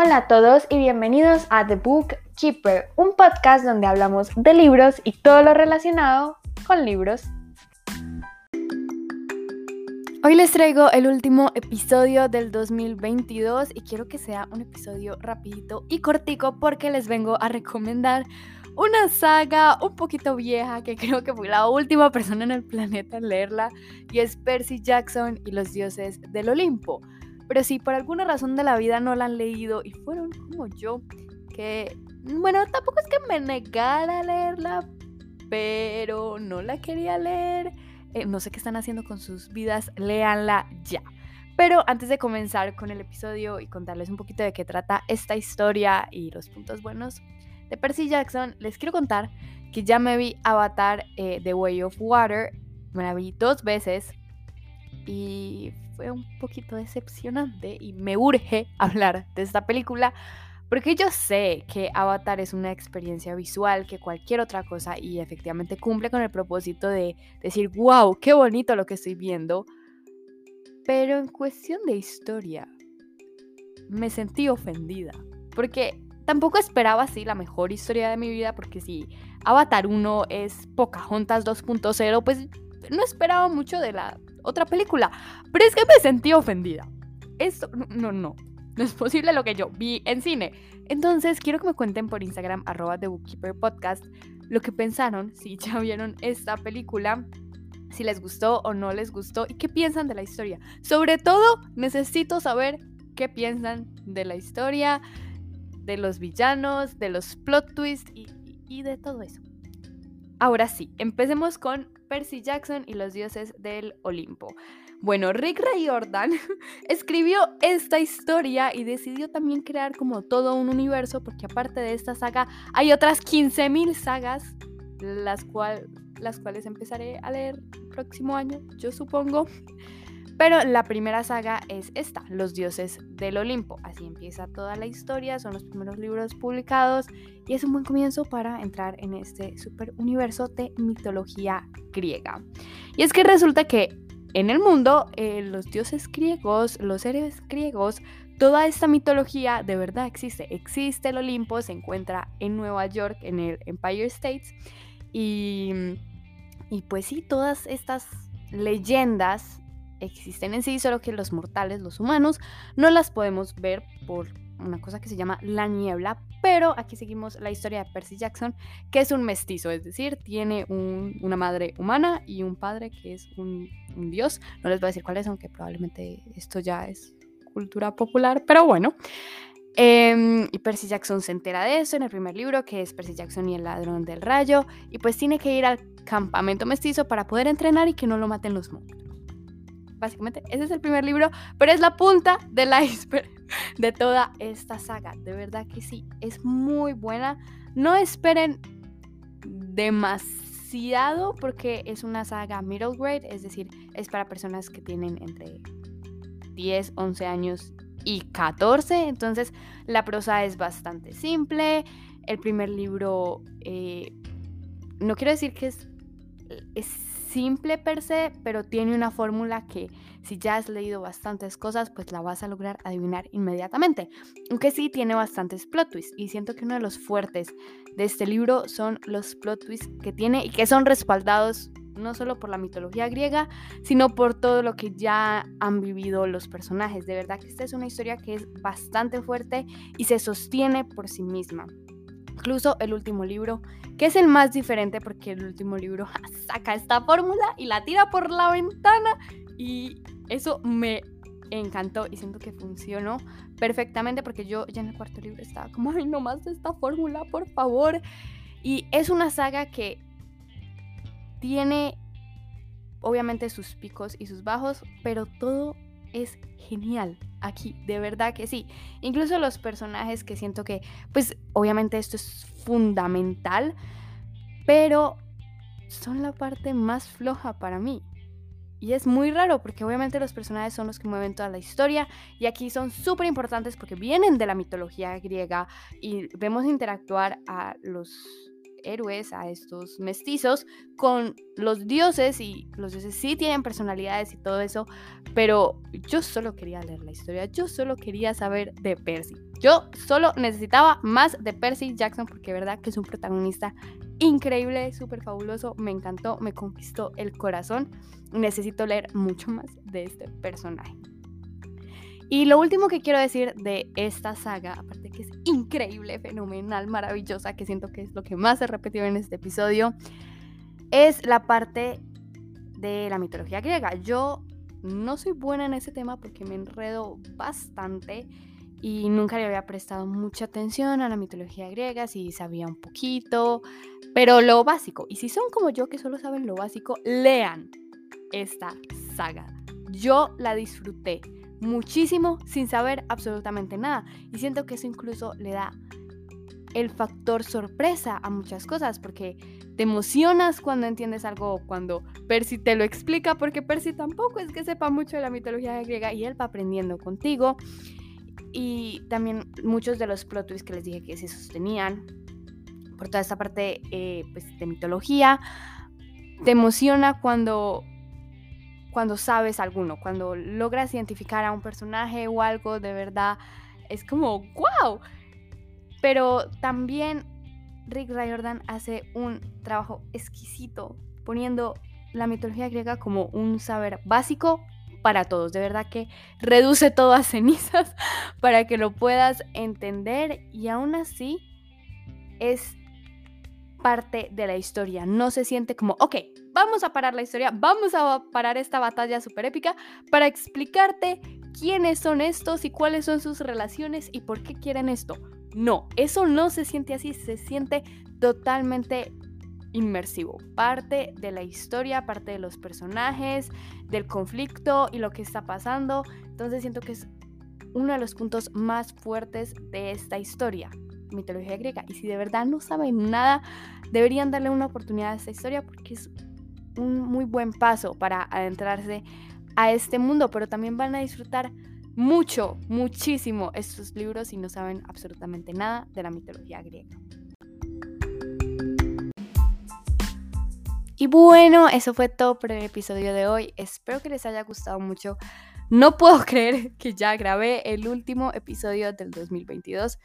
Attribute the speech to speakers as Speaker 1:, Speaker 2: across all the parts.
Speaker 1: Hola a todos y bienvenidos a The Book Keeper, un podcast donde hablamos de libros y todo lo relacionado con libros. Hoy les traigo el último episodio del 2022 y quiero que sea un episodio rapidito y cortico porque les vengo a recomendar una saga un poquito vieja que creo que fui la última persona en el planeta en leerla y es Percy Jackson y los dioses del Olimpo. Pero si por alguna razón de la vida no la han leído y fueron como yo, que, bueno, tampoco es que me negara a leerla, pero no la quería leer. Eh, no sé qué están haciendo con sus vidas, léanla ya. Pero antes de comenzar con el episodio y contarles un poquito de qué trata esta historia y los puntos buenos de Percy Jackson, les quiero contar que ya me vi Avatar eh, The Way of Water. Me la vi dos veces y fue un poquito decepcionante y me urge hablar de esta película porque yo sé que Avatar es una experiencia visual que cualquier otra cosa y efectivamente cumple con el propósito de decir, wow, qué bonito lo que estoy viendo. Pero en cuestión de historia, me sentí ofendida. Porque tampoco esperaba así la mejor historia de mi vida, porque si Avatar 1 es Pocahontas 2.0, pues no esperaba mucho de la otra película. Pero es que me sentí ofendida. Esto, no, no, no es posible lo que yo vi en cine. Entonces, quiero que me cuenten por Instagram, arroba The Bookkeeper Podcast, lo que pensaron, si ya vieron esta película, si les gustó o no les gustó y qué piensan de la historia. Sobre todo, necesito saber qué piensan de la historia, de los villanos, de los plot twists y, y de todo eso. Ahora sí, empecemos con Percy Jackson y los dioses del Olimpo. Bueno, Rick Riordan escribió esta historia y decidió también crear como todo un universo, porque aparte de esta saga hay otras 15.000 sagas, las, las cuales empezaré a leer el próximo año, yo supongo. Pero la primera saga es esta, Los dioses del Olimpo. Así empieza toda la historia, son los primeros libros publicados y es un buen comienzo para entrar en este super universo de mitología griega. Y es que resulta que en el mundo, eh, los dioses griegos, los héroes griegos, toda esta mitología de verdad existe. Existe el Olimpo, se encuentra en Nueva York, en el Empire States. Y, y pues sí, todas estas leyendas existen en sí, solo que los mortales, los humanos, no las podemos ver por una cosa que se llama la niebla, pero aquí seguimos la historia de Percy Jackson, que es un mestizo, es decir, tiene una madre humana y un padre que es un, dios. No les voy a decir cuál es, aunque probablemente esto ya es cultura popular, pero bueno. Em, y Percy Jackson se entera de eso en el primer libro, que es Percy Jackson y el ladrón del rayo, y pues tiene que ir al campamento mestizo para poder entrenar y que no lo maten los monstruos. Básicamente, ese es el primer libro, pero es la punta del iceberg de toda esta saga. De verdad que sí, es muy buena. No esperen demasiado porque es una saga middle grade, es decir, es para personas que tienen entre 10, 11 años y 14. Entonces, la prosa es bastante simple. El primer libro, eh, no quiero decir que es, es simple per se, pero tiene una fórmula que si ya has leído bastantes cosas, pues la vas a lograr adivinar inmediatamente. Aunque sí tiene bastantes plot twists y siento que uno de los fuertes de este libro son los plot twists que tiene y que son respaldados no solo por la mitología griega, sino por todo lo que ya han vivido los personajes. De verdad que esta es una historia que es bastante fuerte y se sostiene por sí misma. Incluso el último libro, que es el más diferente porque el último libro saca esta fórmula y la tira por la ventana y eso me encantó y siento que funcionó perfectamente porque yo ya en el cuarto libro estaba como, ay, no más de esta fórmula, por favor. Y es una saga que tiene obviamente sus picos y sus bajos, pero todo es genial aquí, de verdad que sí. Incluso los personajes que siento que, pues obviamente esto es fundamental, pero son la parte más floja para mí. Y es muy raro porque obviamente los personajes son los que mueven toda la historia y aquí son súper importantes porque vienen de la mitología griega y vemos interactuar a los héroes, a estos mestizos, con los dioses y los dioses sí tienen personalidades y todo eso, pero yo solo quería leer la historia, yo solo quería saber de Percy. Yo solo necesitaba más de Percy Jackson porque verdad que es un protagonista increíble, súper fabuloso, me encantó, me conquistó el corazón. Necesito leer mucho más de este personaje. Y lo último que quiero decir de esta saga, que es increíble, fenomenal, maravillosa, que siento que es lo que más he repetido en este episodio, es la parte de la mitología griega. Yo no soy buena en ese tema porque me enredo bastante y nunca le había prestado mucha atención a la mitología griega, si sabía un poquito, pero lo básico. Y si son como yo que solo saben lo básico, lean esta saga. Yo la disfruté muchísimo sin saber absolutamente nada. Y siento que eso incluso le da el factor sorpresa a muchas cosas, porque te emocionas cuando entiendes algo, cuando Percy te lo explica, porque Percy tampoco es que sepa mucho de la mitología griega y él va aprendiendo contigo. Y también muchos de los plot twists que les dije que se sostenían por toda esta parte eh, pues, de mitología, te emociona cuando cuando sabes alguno, cuando logras identificar a un personaje o algo de verdad, es como, wow. Pero también Rick Riordan hace un trabajo exquisito poniendo la mitología griega como un saber básico para todos. De verdad que reduce todo a cenizas para que lo puedas entender y aún así es parte de la historia. No se siente como, ok, vamos a parar la historia, vamos a parar esta batalla súper épica para explicarte quiénes son estos y cuáles son sus relaciones y por qué quieren esto. No, eso no se siente así, se siente totalmente inmersivo, parte de la historia, parte de los personajes, del conflicto y lo que está pasando. Entonces siento que es uno de los puntos más fuertes de esta historia mitología griega. Y si de verdad no saben nada, deberían darle una oportunidad a esta historia porque es un muy buen paso para adentrarse a este mundo, pero también van a disfrutar mucho, muchísimo estos libros si no saben absolutamente nada de la mitología griega. Y bueno, eso fue todo por el episodio de hoy. Espero que les haya gustado mucho. No puedo creer que ya grabé el último episodio del 2022.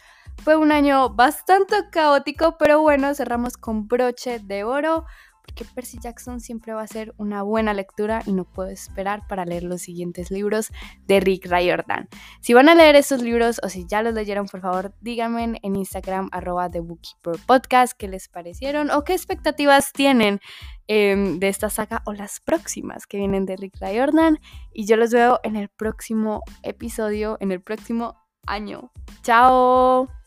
Speaker 1: Fue un año bastante caótico, pero bueno, cerramos con broche de oro porque Percy Jackson siempre va a ser una buena lectura y no puedo esperar para leer los siguientes libros de Rick Riordan. Si van a leer estos libros o si ya los leyeron, por favor, díganme en Instagram arroba The Bookkeeper Podcast qué les parecieron o qué expectativas tienen em, de esta saga o las próximas que vienen de Rick Riordan. Y yo los veo en el próximo episodio, en el próximo año. ¡Chao!